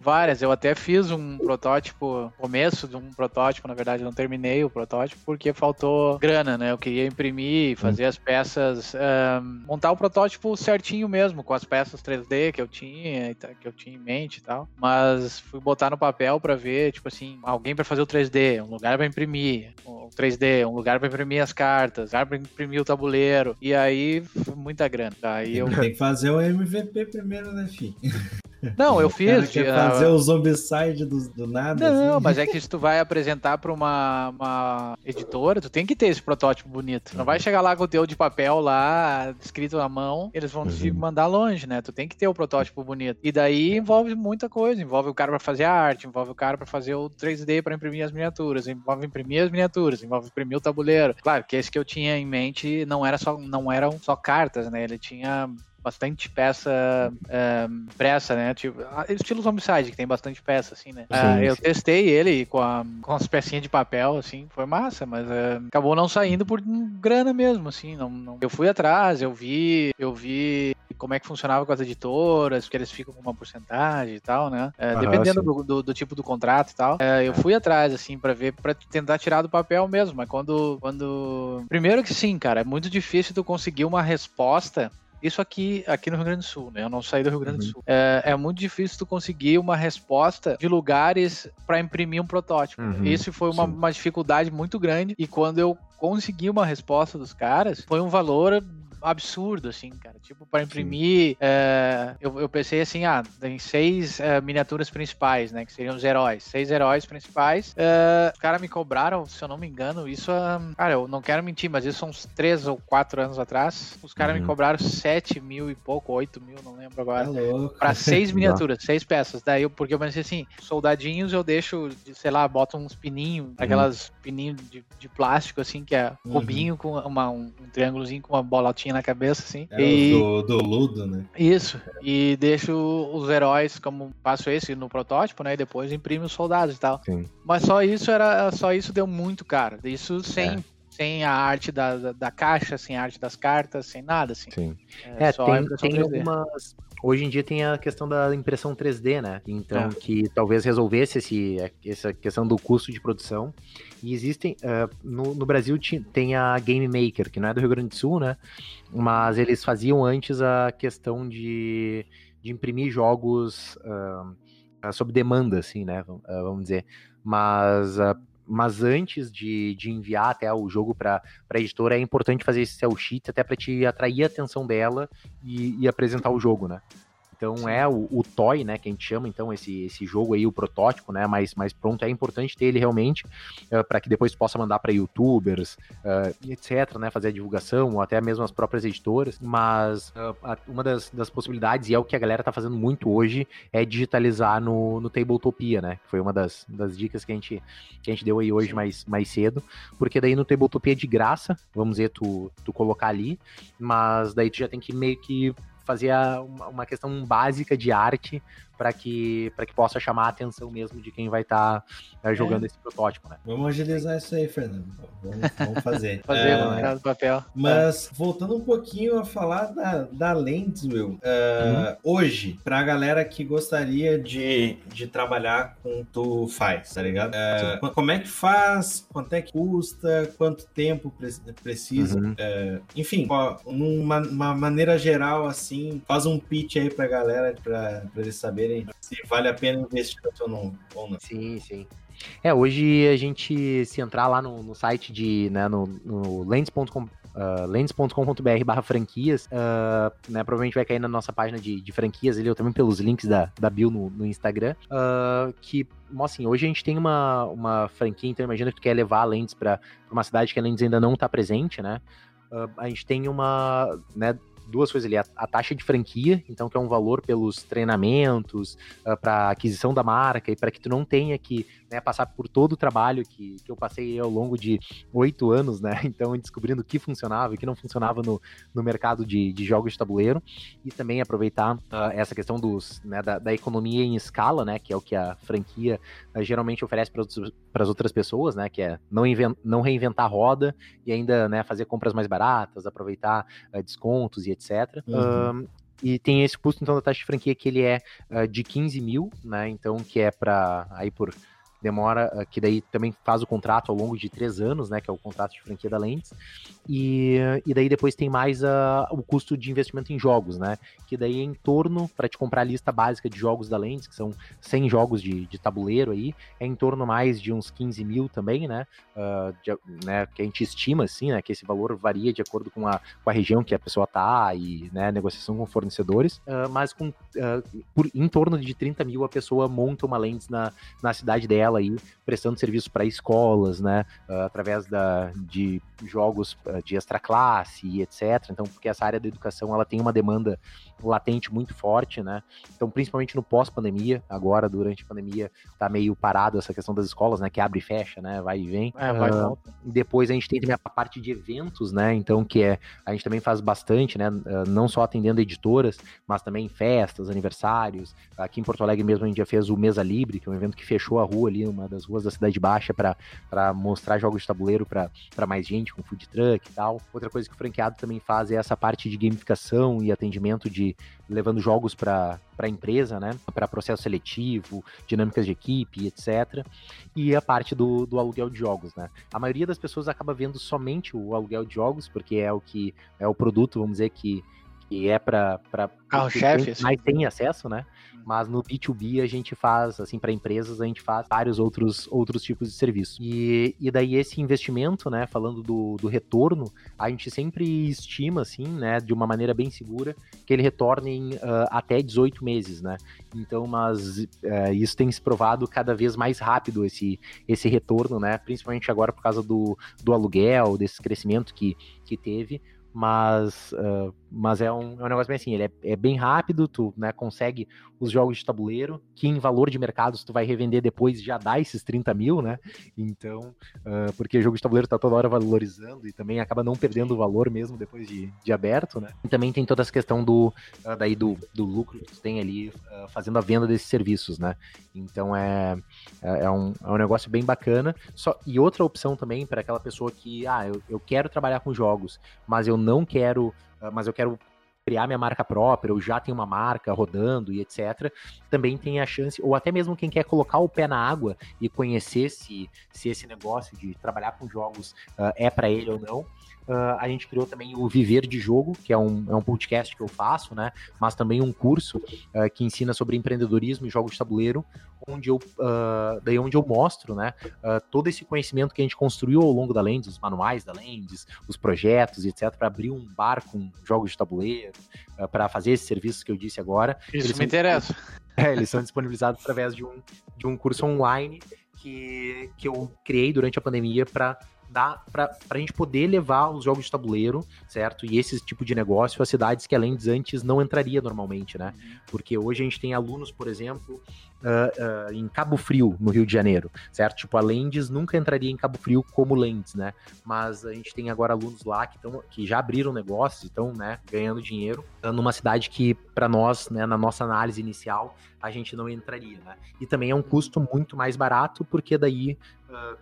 várias. Eu até fiz um protótipo, começo de um protótipo, na verdade, não terminei o protótipo porque faltou grana, né? Eu queria imprimir, fazer as peças, um, montar o protótipo certinho mesmo, com as peças 3D que eu tinha, que eu tinha em mente e tal. Mas fui botar no papel para ver, tipo assim, alguém para fazer o 3D, um lugar para imprimir, o 3D, um lugar para imprimir as cartas, um lugar para imprimir o tabuleiro. E aí, muita grana. Aí eu... Tem que fazer o MVP primeiro, né, filho? Não, eu fiz. Quer uh... fazer o zombicide do, do nada? Não, assim. mas é que se tu vai apresentar para uma, uma editora, tu tem que ter esse protótipo bonito. Não vai chegar lá com o teu de papel lá, escrito na mão, eles vão uhum. te mandar longe, né? Tu tem que ter o protótipo bonito. E daí envolve muita coisa. Envolve o cara para fazer a arte, envolve o cara para fazer o 3D para imprimir as miniaturas, envolve imprimir as miniaturas, envolve imprimir o tabuleiro. Claro que esse que eu tinha em mente não era só não eram só cartas, né? Ele tinha bastante peça é, impressa, né? Tipo, estilo Zombicide, que tem bastante peça, assim, né? Sim, uh, eu sim. testei ele com, a, com as pecinhas de papel, assim, foi massa, mas uh, acabou não saindo por grana mesmo, assim. Não, não, Eu fui atrás, eu vi, eu vi como é que funcionava com as editoras, que eles ficam com uma porcentagem e tal, né? Uh, ah, dependendo do, do, do, tipo do contrato e tal. eu fui atrás, assim, para ver, para tentar tirar do papel mesmo, mas quando, quando... Primeiro que sim, cara, é muito difícil tu conseguir uma resposta isso aqui, aqui no Rio Grande do Sul, né? Eu não saí do Rio Grande do uhum. Sul. É, é, muito difícil tu conseguir uma resposta de lugares para imprimir um protótipo. Uhum. Isso foi uma, uma dificuldade muito grande. E quando eu consegui uma resposta dos caras, foi um valor absurdo, assim, cara. Tipo, para imprimir, é, eu, eu, pensei assim, ah, tem seis é, miniaturas principais, né? Que seriam os heróis. Seis heróis principais. É, os caras me cobraram, se eu não me engano, isso, cara, eu não quero mentir, mas isso são uns três ou quatro anos atrás. Os caras uhum. me cobraram sete mil e pouco, oito mil, não lembro agora. É para seis miniaturas, seis peças. Daí eu, porque eu pensei assim, soldadinhos eu deixo, sei lá, boto uns pininhos, uhum. aquelas pininhos de, de, plástico, assim, que é uhum. cubinho com uma, um, um triângulozinho com uma bolotinha na cabeça, assim. É e... do, do Ludo, né? Isso. E deixo os heróis, como faço esse no protótipo, né? E depois imprimo os soldados e tal. Sim. Mas só isso era. Só isso deu muito caro. Isso sem. É. Sem a arte da, da, da, caixa, sem a arte das cartas, sem nada, assim. Sim. É, é tem, tem algumas, hoje em dia tem a questão da impressão 3D, né? Então, é. que talvez resolvesse esse, essa questão do custo de produção. E existem, uh, no, no, Brasil tem a Game Maker, que não é do Rio Grande do Sul, né? Mas eles faziam antes a questão de, de imprimir jogos uh, sob demanda, assim, né? vamos dizer. Mas mas antes de, de enviar até o jogo para a editora, é importante fazer esse cell sheet até para te atrair a atenção dela e, e apresentar o jogo, né? Então é o, o toy, né, que a gente chama então esse, esse jogo aí, o protótipo, né, mais, mais pronto. É importante ter ele realmente uh, eh, para que depois possa mandar para YouTubers, uh, etc, né, fazer a divulgação ou até mesmo as próprias editoras. Mas uh, uma das, das possibilidades e é o que a galera tá fazendo muito hoje é digitalizar no, no Tabletopia, né? Foi uma das, das dicas que a gente que a gente deu aí hoje mais, mais cedo, porque daí no Tabletopia é de graça, vamos dizer, tu, tu colocar ali, mas daí tu já tem que meio que fazer uma questão básica de arte para que, que possa chamar a atenção mesmo de quem vai estar tá, uh, jogando é. esse protótipo, né? Vamos agilizar isso aí, Fernando. Vamos, vamos fazer. fazer, é, papel. Mas é. voltando um pouquinho a falar da, da Lens, Will, uh, uhum. hoje, para a galera que gostaria de, de trabalhar com tu faz, tá ligado? Uh, como é que faz? Quanto é que custa? Quanto tempo precisa? Uhum. Uh, enfim, numa uma maneira geral, assim, faz um pitch aí pra galera, para eles saberem se vale a pena investir ou não. Ou não. Sim, sim. É, hoje a gente, se entrar lá no, no site de, né, no, no lens.com, uh, lens.com.br barra franquias, uh, né, provavelmente vai cair na nossa página de, de franquias ali, ou também pelos links da, da Bill no, no Instagram, uh, que, assim, hoje a gente tem uma, uma franquia, então imagina que tu quer levar a Lens para uma cidade que a Lens ainda não está presente, né, a gente tem uma, né, duas coisas ali. A, a, taxa de franquia, então, que é um valor pelos treinamentos, uh, para aquisição da marca e para que tu não tenha que né, passar por todo o trabalho que, que eu passei ao longo de oito anos, né? Então, descobrindo o que funcionava e o que não funcionava no, no mercado de, de jogos de tabuleiro. E também aproveitar uh, essa questão dos, né, da, da, economia em escala, né? Que é o que a franquia uh, geralmente oferece para as outras pessoas, né? Que é não, não reinventar a roda e ainda né, fazer compras mais baratas, aproveitar descontos e etc. Uhum. e tem esse custo, então, da taxa de franquia que ele é uh, de 15 mil, né? Então, que é para aí por demora, ah, que daí também faz o contrato ao longo de três anos, né, que é o contrato de franquia da Lentes, e, e daí depois tem mais a, o custo de investimento em jogos, né, que daí é em torno, para te comprar a lista básica de jogos da Lentes, que são 100 jogos de, de tabuleiro aí, é em torno mais de uns 15 mil também, né, uh, de, né, que a gente estima, assim, né, que esse valor varia de acordo com a, com a região que a pessoa tá e, né, negociação com fornecedores, uh, mas com, uh, por, em torno de 30 mil a pessoa monta uma Lentes na, na cidade dela, aí, prestando serviço para escolas, né, uh, através da, de jogos uh, de extra classe e etc. Então, porque essa área da educação ela tem uma demanda latente muito forte, né? Então, principalmente no pós-pandemia, agora durante a pandemia tá meio parado essa questão das escolas, né, que abre e fecha, né, vai e vem. É, vai uh, depois a gente tem também a parte de eventos, né? Então, que é a gente também faz bastante, né, não só atendendo editoras, mas também festas, aniversários. Aqui em Porto Alegre mesmo a gente já fez o Mesa Libre, que é um evento que fechou a rua ali, uma das ruas da Cidade Baixa para mostrar jogos de tabuleiro para mais gente com food truck e tal. Outra coisa que o franqueado também faz é essa parte de gamificação e atendimento de levando jogos para a empresa, né? Para processo seletivo, dinâmicas de equipe, etc. E a parte do, do aluguel de jogos, né? A maioria das pessoas acaba vendo somente o aluguel de jogos, porque é o que é o produto, vamos dizer, que, que é para carro-chefe, mais tem acesso, né? Mas no B2B a gente faz, assim, para empresas, a gente faz vários outros, outros tipos de serviço. E, e daí esse investimento, né, falando do, do retorno, a gente sempre estima, assim, né, de uma maneira bem segura, que ele retorne em uh, até 18 meses, né? Então, mas uh, isso tem se provado cada vez mais rápido, esse, esse retorno, né? Principalmente agora por causa do, do aluguel, desse crescimento que, que teve mas, uh, mas é, um, é um negócio bem assim, ele é, é, bem rápido, tu né, consegue os jogos de tabuleiro, que em valor de mercado, se tu vai revender depois, já dá esses 30 mil, né? Então, uh, porque o jogo de tabuleiro tá toda hora valorizando e também acaba não perdendo o valor mesmo depois de, de aberto, né? E também tem toda essa questão do, uh, daí do, do lucro que tu tem ali fazendo a venda desses serviços, né? Então é, é, é, um, é um negócio bem bacana. Só, e outra opção também para aquela pessoa que, ah, eu, eu quero trabalhar com jogos, mas eu não quero, mas eu quero criar minha marca própria, ou já tem uma marca rodando e etc., também tem a chance, ou até mesmo quem quer colocar o pé na água e conhecer se, se esse negócio de trabalhar com jogos uh, é para ele ou não, Uh, a gente criou também o Viver de Jogo, que é um, é um podcast que eu faço, né? Mas também um curso uh, que ensina sobre empreendedorismo e jogos de tabuleiro, onde eu, uh, daí onde eu mostro, né? todo esse conhecimento que a gente construiu ao longo da Lendes, os manuais da Lendes, os projetos, etc., para abrir um bar com jogos de tabuleiro, para fazer esses serviços que eu disse agora. Isso eles me interessa. É, eles são disponibilizados através de um, de um curso online que, que eu criei durante a pandemia para dá para a gente poder levar os jogos de tabuleiro, certo? E esse tipo de negócio a cidades que além de antes não entraria normalmente, né? Porque hoje a gente tem alunos, por exemplo, uh, em Cabo Frio, no Rio de Janeiro, certo? Tipo, a Lendes nunca entraria em Cabo Frio como Lendes, né? Mas a gente tem agora alunos lá que, tão, que já abriram negócios e estão, né, ganhando dinheiro numa cidade que, para nós, né, na nossa análise inicial, a gente não entraria, né? E também é um custo muito mais barato, porque daí,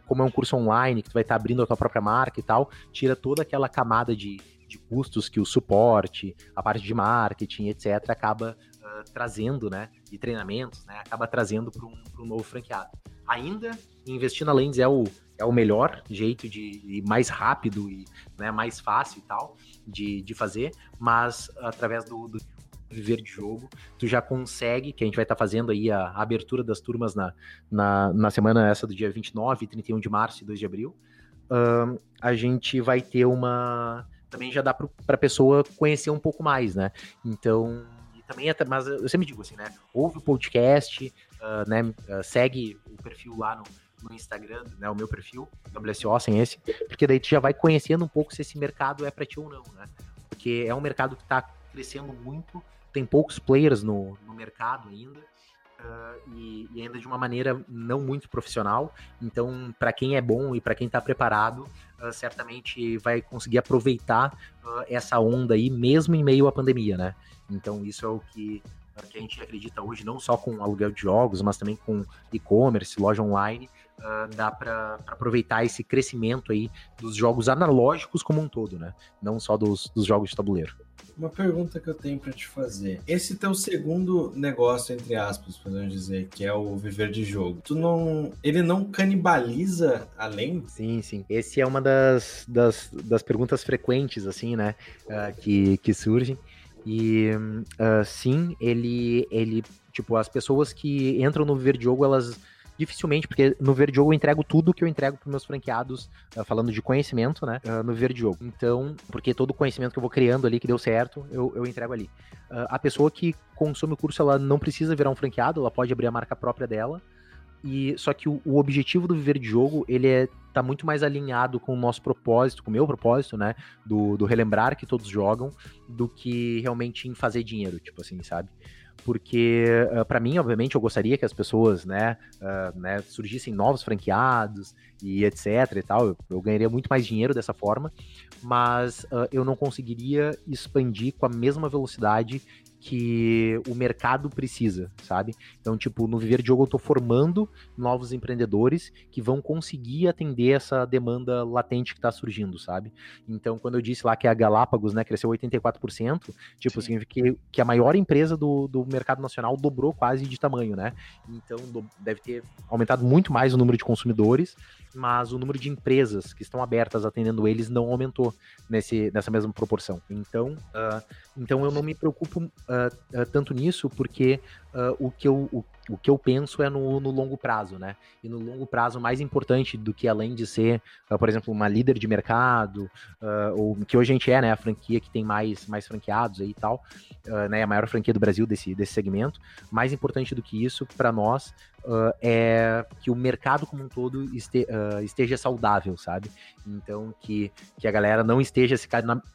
como é um curso online, que tu vai estar tá abrindo a tua própria marca e tal, tira toda aquela camada de, de custos que o suporte, a parte de marketing, etc., acaba trazendo, né? De treinamentos, né? Acaba trazendo para um, um novo franqueado. Ainda, investir na Lens é o, é o melhor jeito de, de mais rápido e né, mais fácil e tal de, de fazer, mas através do, do viver de jogo, tu já consegue, que a gente vai estar tá fazendo aí a, a, abertura das turmas na, na, na, semana essa do dia 29, 31 de março e 2 de abril, uh, a gente vai ter uma... Também já dá para a pessoa conhecer um pouco mais, né? Então, também é, mas eu sempre digo assim, né? Ouve o podcast, uh, né? Uh, segue o perfil lá no, no Instagram, né? O meu perfil, WSO sem esse, porque daí tu já vai conhecendo um pouco se esse mercado é para ti ou não, né? Porque é um mercado que está crescendo muito, tem poucos players no, no mercado ainda. Uh, e, e, ainda de uma maneira não muito profissional. Então, para quem é bom e para quem está preparado, uh, certamente vai conseguir aproveitar uh, essa onda aí, mesmo em meio à pandemia, né? Então, isso é o que, que a gente acredita hoje, não só com aluguel de jogos, mas também com e-commerce, loja online. dá para aproveitar esse crescimento aí dos jogos analógicos como um todo, né? Não só dos, dos jogos de tabuleiro. Uma pergunta que eu tenho para te fazer. Esse teu segundo negócio, entre aspas, podemos dizer, que é o viver de jogo, tu não. Ele não canibaliza além? Sim, sim. Esse é uma das, das, das perguntas frequentes, assim, né? Uh, que, que surgem. E uh, sim, ele, ele. Tipo, as pessoas que entram no jogo, elas dificilmente, porque no Verde Jogo eu entrego tudo que eu entrego para meus franqueados, uh, falando de conhecimento, né? Uh, no Verde Jogo. Então, porque todo o conhecimento que eu vou criando ali, que deu certo, eu, eu entrego ali. A pessoa que consome o curso, ela não precisa virar um franqueado, ela pode abrir a marca própria dela. E só que o, o objetivo do Viver de Jogo, ele é tá muito mais alinhado com o nosso propósito, com o meu propósito, né? Do, do relembrar que todos jogam, do que realmente em fazer dinheiro, tipo assim, sabe? porque ah, para mim, obviamente, eu gostaria que as pessoas, né, uh, né, surgissem novos franqueados e etc e tal. Eu, eu ganharia muito mais dinheiro dessa forma, mas uh, eu não conseguiria expandir com a mesma velocidade que o mercado precisa, sabe? Então, tipo, no Viver de Jogo eu tô formando novos empreendedores que vão conseguir atender essa demanda latente que tá surgindo, sabe? Então, quando eu disse lá que a Galápagos, né, cresceu 84%, tipo, Sim. significa que, que a maior empresa do, do mercado nacional dobrou quase de tamanho, né? Então, do, deve ter aumentado muito mais o número de consumidores, mas o número de empresas que estão abertas atendendo eles não aumentou nesse, nessa mesma proporção. Então, uh, então eu não me preocupo uh, uh, tanto nisso, porque o, que eu, o, o, que eu penso é no, no, longo prazo, né? E no longo prazo, mais importante do que além de ser, por exemplo, uma líder de mercado, ou que hoje a gente é, né? A franquia que tem mais, mais franqueados aí e tal, né? A maior franquia do Brasil desse, desse segmento. Mais importante do que isso, para nós, uh, é que o mercado como um todo este, uh, esteja saudável, sabe? Então, que, que a galera não esteja se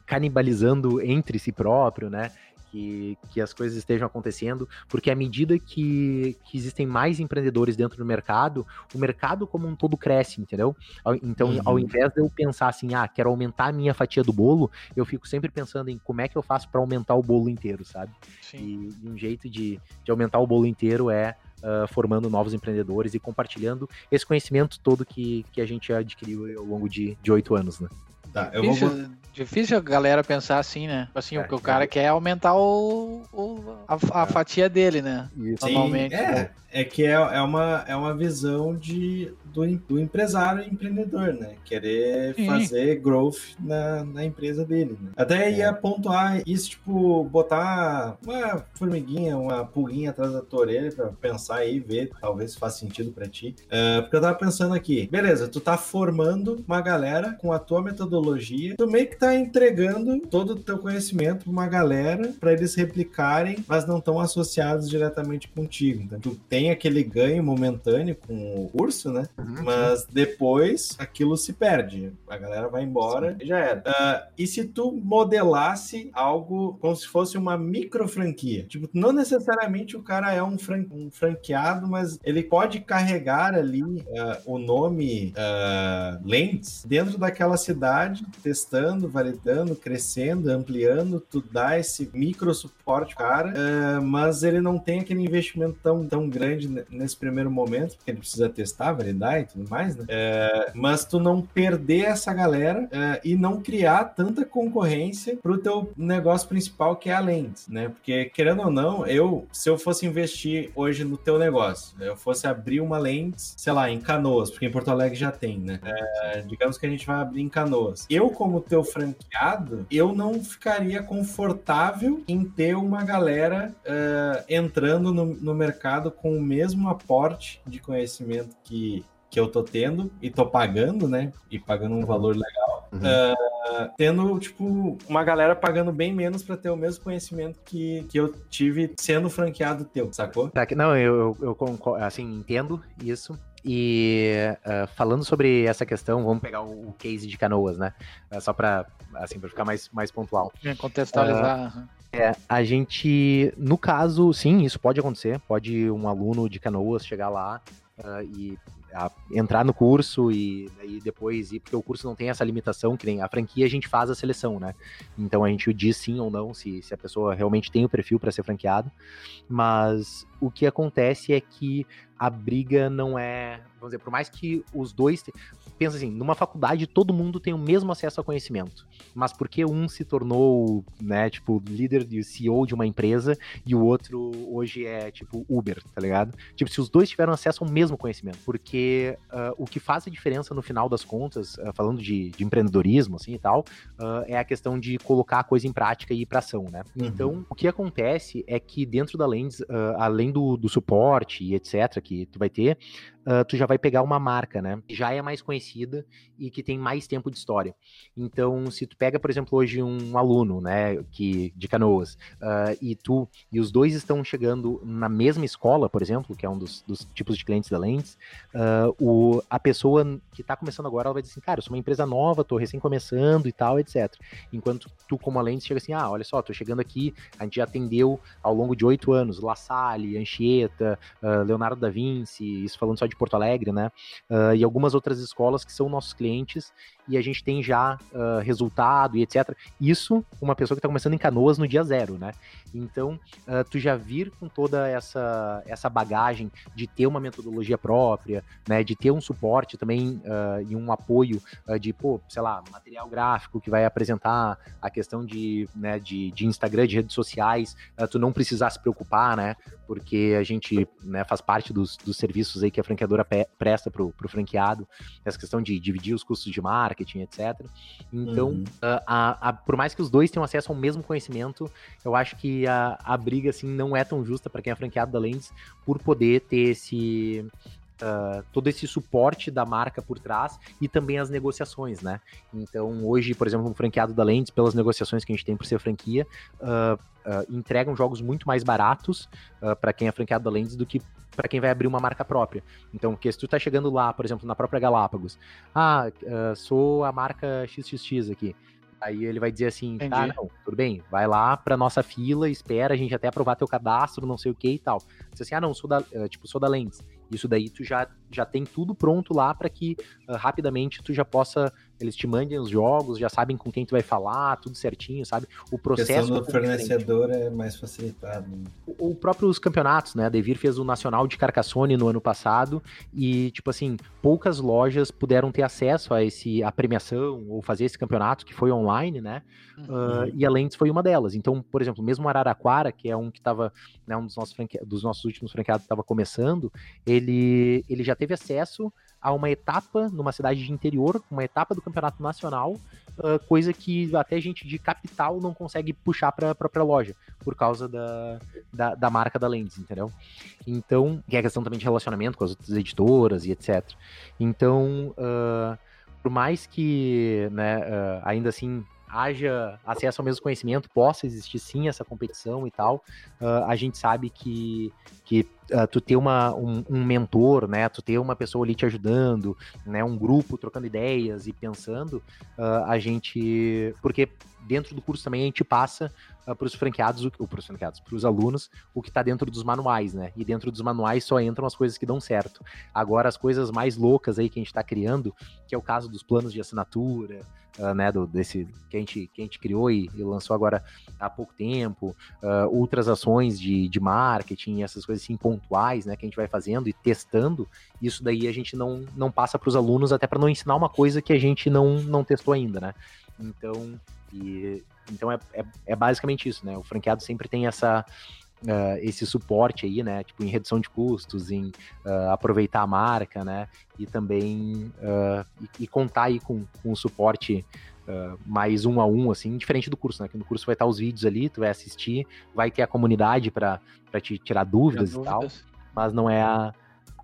canibalizando entre si próprio, né? Que, que, as coisas estejam acontecendo, porque à medida que, que, existem mais empreendedores dentro do mercado, o mercado como um todo cresce, entendeu? Então, uhum. ao invés de eu pensar assim, ah, quero aumentar a minha fatia do bolo, eu fico sempre pensando em como é que eu faço para aumentar o bolo inteiro, sabe? Sim. E, e um jeito de, de aumentar o bolo inteiro é uh, formando novos empreendedores e compartilhando esse conhecimento todo que, que a gente adquiriu ao longo de oito anos, né? Tá, eu vou... Difícil a galera pensar assim, né? Assim, é, o que o cara é. quer é aumentar o, o a, a é. fatia dele, né? Isso. Normalmente. Sim, é, é que é, é, uma, é uma visão de, do, do empresário e empreendedor, né? Querer Sim. fazer growth na, na empresa dele. Né? Até ia pontuar isso, tipo, botar uma formiguinha, uma pulguinha atrás da tua orelha pra pensar aí, ver, talvez faça sentido para ti. Uh, porque eu tava pensando aqui, beleza, tu tá formando uma galera com a tua metodologia, tu meio que tá entregando todo o teu conhecimento pra uma galera para eles replicarem, mas não estão associados diretamente contigo. Então, tu tem aquele ganho momentâneo com o curso, né? Uhum, mas sim. depois aquilo se perde. A galera vai embora sim. e já era. Uh, e se tu modelasse algo como se fosse uma micro franquia? Tipo, não necessariamente o cara é um, fran um franqueado, mas ele pode carregar ali uh, o nome uh, Lens dentro daquela cidade, testando, validando, crescendo, ampliando, tu dá esse micro suporte cara, uh, mas ele não tem aquele investimento tão, tão grande nesse primeiro momento, porque ele precisa testar, validar e tudo mais, né? Uh, mas tu não perder essa galera uh, e não criar tanta concorrência pro teu negócio principal, que é a Lens, né? Porque, querendo ou não, eu, se eu fosse investir hoje no teu negócio, eu fosse abrir uma Lens, sei lá, em Canoas, porque em Porto Alegre já tem, né? digamos que a gente vai abrir em Canoas. Eu, como teu franqueado, eu não ficaria confortável em ter uma galera uh, entrando no, no, mercado com o mesmo aporte de conhecimento que, que eu tô tendo e tô pagando, né? E pagando um valor legal. Uhum. Uh, tendo, tipo, uma galera pagando bem menos para ter o mesmo conhecimento que, que eu tive sendo franqueado teu, sacou? Não, eu, eu, eu assim, entendo isso. E uh, falando sobre essa questão, vamos pegar o, o case de canoas, né? Uh, só para assim, pra ficar mais, mais pontual. Contextualizar. Uh, é, a gente, no caso, sim, isso pode acontecer. Pode um aluno de canoas chegar lá e a, entrar no curso e aí depois ir, porque o curso não tem essa limitação, que nem a franquia a gente faz a seleção, né? Então a gente diz sim ou não se, se a pessoa realmente tem o perfil para ser franqueado. Mas o que acontece é que a briga não é, vamos dizer, por mais que os dois, pensa assim, numa faculdade todo mundo tem o mesmo acesso ao conhecimento, mas porque um se tornou, né, tipo, líder e CEO de uma empresa e o outro hoje é, tipo, Uber, tá ligado? Tipo, se os dois tiveram acesso ao mesmo conhecimento, porque uh, o que faz a diferença no final das contas, uh, falando de, de, empreendedorismo, assim, e tal, uh, é a questão de colocar a coisa em prática e ir pra ação, né? Uhum. Então, o que acontece é que dentro da Lens, além do, do suporte e etc, que tu vai ter, uh, tu já vai pegar uma marca, né? Que já é mais conhecida e que tem mais tempo de história. Então, se tu pega, por exemplo, hoje um aluno, né, que de Canoas, uh, e tu e os dois estão chegando na mesma escola, por exemplo, que é um dos, dos tipos de clientes da Lens, uh, o, a pessoa que está começando agora, ela vai dizer assim, cara, eu sou uma empresa nova, tô recém começando e tal, etc. Enquanto tu, como a Lens, chega assim, ah, olha só, tô chegando aqui, a gente já atendeu ao longo de oito anos, La Salle, Anchieta, Leonardo da Vinci, isso falando só de de Porto Alegre, né? Uh, e algumas outras escolas que são nossos clientes e a gente tem já uh, resultado e etc. Isso, uma pessoa que está começando em Canoas no dia zero, né? Então, uh, tu já vir com toda essa, essa bagagem de ter uma metodologia própria, né? De ter um suporte também e um apoio de, pô, sei lá, material gráfico que vai apresentar a questão de, né, de, de Instagram, de redes sociais, tu não precisar se preocupar, né? Porque a gente né, faz parte dos, dos serviços aí que a franqueadora presta pro, pro franqueado, essa questão de dividir os custos de marketing, etc. Então, uhum. a, a, por mais que os dois tenham acesso ao mesmo conhecimento, eu acho que a, a briga assim não é tão justa para quem é franqueado da Lens por poder ter esse Uh, todo esse suporte da marca por trás e também as negociações, né? Então, hoje, por exemplo, um franqueado da Lens, pelas negociações que a gente tem por ser franquia, uh, uh, entregam jogos muito mais baratos para quem é franqueado da Lens do que para quem vai abrir uma marca própria. Então, porque se tu tá chegando lá, por exemplo, na própria Galápagos, ah, sou a marca XXX aqui. Aí ele vai dizer assim, Entendi. tá, não, tudo bem, vai lá pra nossa fila, espera a gente até aprovar teu cadastro, não sei o que e tal. Diz assim, ah, não, sou da, uh, tipo, sou da Lens. Isso daí tu já, já tem tudo pronto lá para que uh, rapidamente tu já possa eles te mandem os jogos, já sabem com quem tu vai falar, tudo certinho, sabe? O processo. A do fornecedor é mais facilitado. O, o próprio os campeonatos, né? A Devir fez o Nacional de Carcassonne no ano passado e, tipo assim, poucas lojas puderam ter acesso a esse a premiação ou fazer esse campeonato que foi online, né? Uhum. Uh, e a Lentes foi uma delas. Então, por exemplo, mesmo Araraquara, que é um que estava, né, um dos nossos, franque... dos nossos últimos franqueados estava começando, ele, ele já teve acesso a uma etapa numa cidade de interior, uma etapa do campeonato nacional, uh, coisa que até gente de capital não consegue puxar para a própria loja, por causa da, da, da, marca da Lens, entendeu? Então, que é questão também de relacionamento com as outras editoras e etc. Então, uh, por mais que, né, uh, ainda assim, haja acesso ao mesmo conhecimento, possa existir sim essa competição e tal, uh, a gente sabe que, que uh, tu ter uma, um, um, mentor, né, tu ter uma pessoa ali te ajudando, né, um grupo trocando ideias e pensando, uh, a gente, porque dentro do curso também a gente passa uh, para os franqueados, ou para os franqueados, para os alunos, o que está dentro dos manuais, né? E dentro dos manuais só entram as coisas que dão certo. Agora, as coisas mais loucas aí que a gente está criando, que é o caso dos planos de assinatura, uh, né? Do, desse que a gente, que a gente criou e, e lançou agora há pouco tempo, uh, outras ações de, de marketing, essas coisas assim pontuais, né? Que a gente vai fazendo e testando. Isso daí a gente não, não passa para os alunos, até para não ensinar uma coisa que a gente não, não testou ainda, né? Então, e, então é, é, é, basicamente isso, né? O franqueado sempre tem essa, uh, esse suporte aí, né? Tipo, em redução de custos, em uh, aproveitar a marca, né? E também uh, e, e, contar aí com, com o suporte mais um a um, assim, diferente do curso, né? Que no curso vai estar os vídeos ali, tu vai assistir, vai ter a comunidade para te tirar dúvidas, tirar dúvidas e tal, mas não é a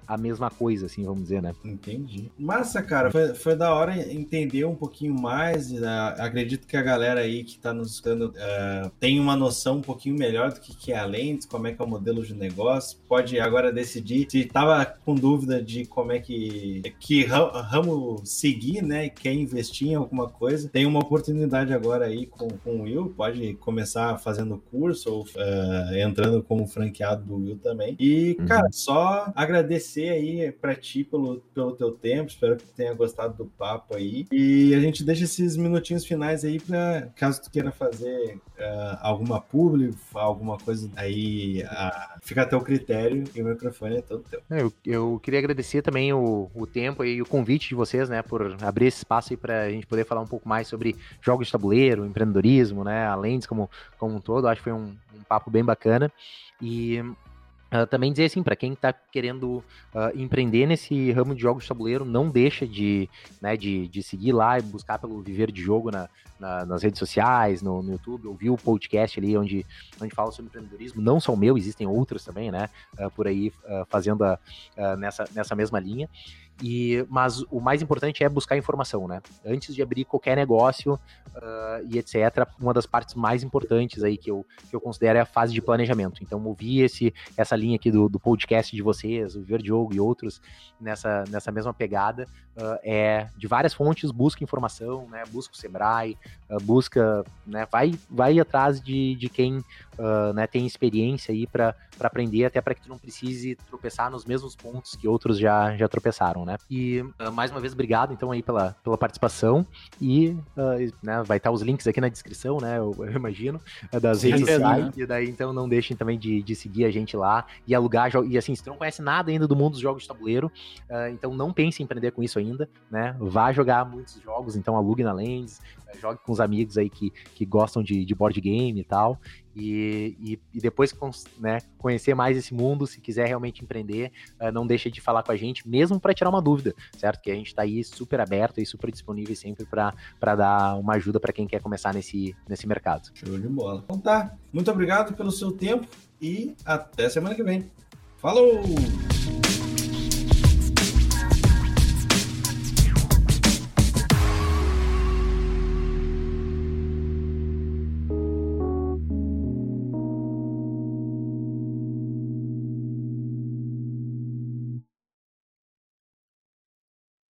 a mesma coisa, assim, vamos dizer, né? Entendi. Massa, cara. Foi, foi da hora entender um pouquinho mais. Uh, acredito que a galera aí que está nos escutando uh, tem uma noção um pouquinho melhor do que, que é a lentes, como é que é o modelo de negócio. Pode agora decidir se estava com dúvida de como é que, que ramo seguir, né? Quer investir em alguma coisa. Tem uma oportunidade agora aí com, com o Will. Pode começar fazendo curso ou uh, entrando como franqueado do Will também. E, uhum. cara, só agradecer agradecer aí para ti pelo, pelo teu tempo, espero que tenha gostado do papo aí. E a gente deixa esses minutinhos finais aí para caso tu queira fazer uh, alguma publi, alguma coisa aí, uh, fica a teu critério e o microfone é todo teu. É, eu, eu queria agradecer também o, o tempo e o convite de vocês, né, por abrir esse espaço aí para a gente poder falar um pouco mais sobre jogos de tabuleiro, empreendedorismo, né, além de como, como um todo, acho que foi um, um papo bem bacana. E Uh, também dizer assim, para quem está querendo uh, empreender nesse ramo de jogos de tabuleiro, não deixa de, né, de, de seguir lá e buscar pelo Viver de Jogo na, na, nas redes sociais, no, no, YouTube, ouvir o podcast ali onde, onde fala sobre empreendedorismo, não só o meu, existem outros também, né, uh, por aí fazendo a, nessa, nessa mesma linha. E, mas o mais importante é buscar informação, né? Antes de abrir qualquer negócio uh, e etc., uma das partes mais importantes aí que eu, que eu considero é a fase de planejamento. Então, ouvir esse, essa linha aqui do, do podcast de vocês, o Verdiogo e outros nessa, nessa mesma pegada, uh, é de várias fontes, busca informação, né? Busca o Sebrae, busca, né? Vai, vai atrás de, de quem né, tem experiência aí para aprender, até para que tu não precise tropeçar nos mesmos pontos que outros já, já tropeçaram, né? E uh, mais uma vez, obrigado então aí pela, pela participação e uh, né, vai estar os links aqui na descrição, né? Eu, eu imagino, uh, das redes sociais. Né? E daí então não deixem também de, de seguir a gente lá e alugar E assim, se tu não conhece nada ainda do mundo dos jogos de tabuleiro, então não pense em empreender com isso ainda, né? Vá jogar muitos jogos, então alugue na Lens, jogue com os amigos aí que, que gostam de, de board game e tal. E, e, e depois né, conhecer mais esse mundo, se quiser realmente empreender, uh, não deixe de falar com a gente, mesmo para tirar uma dúvida, certo? Que a gente está aí super aberto e super disponível sempre para dar uma ajuda para quem quer começar nesse, nesse mercado. Show de bola. Então tá, muito obrigado pelo seu tempo e até semana que vem. Falou!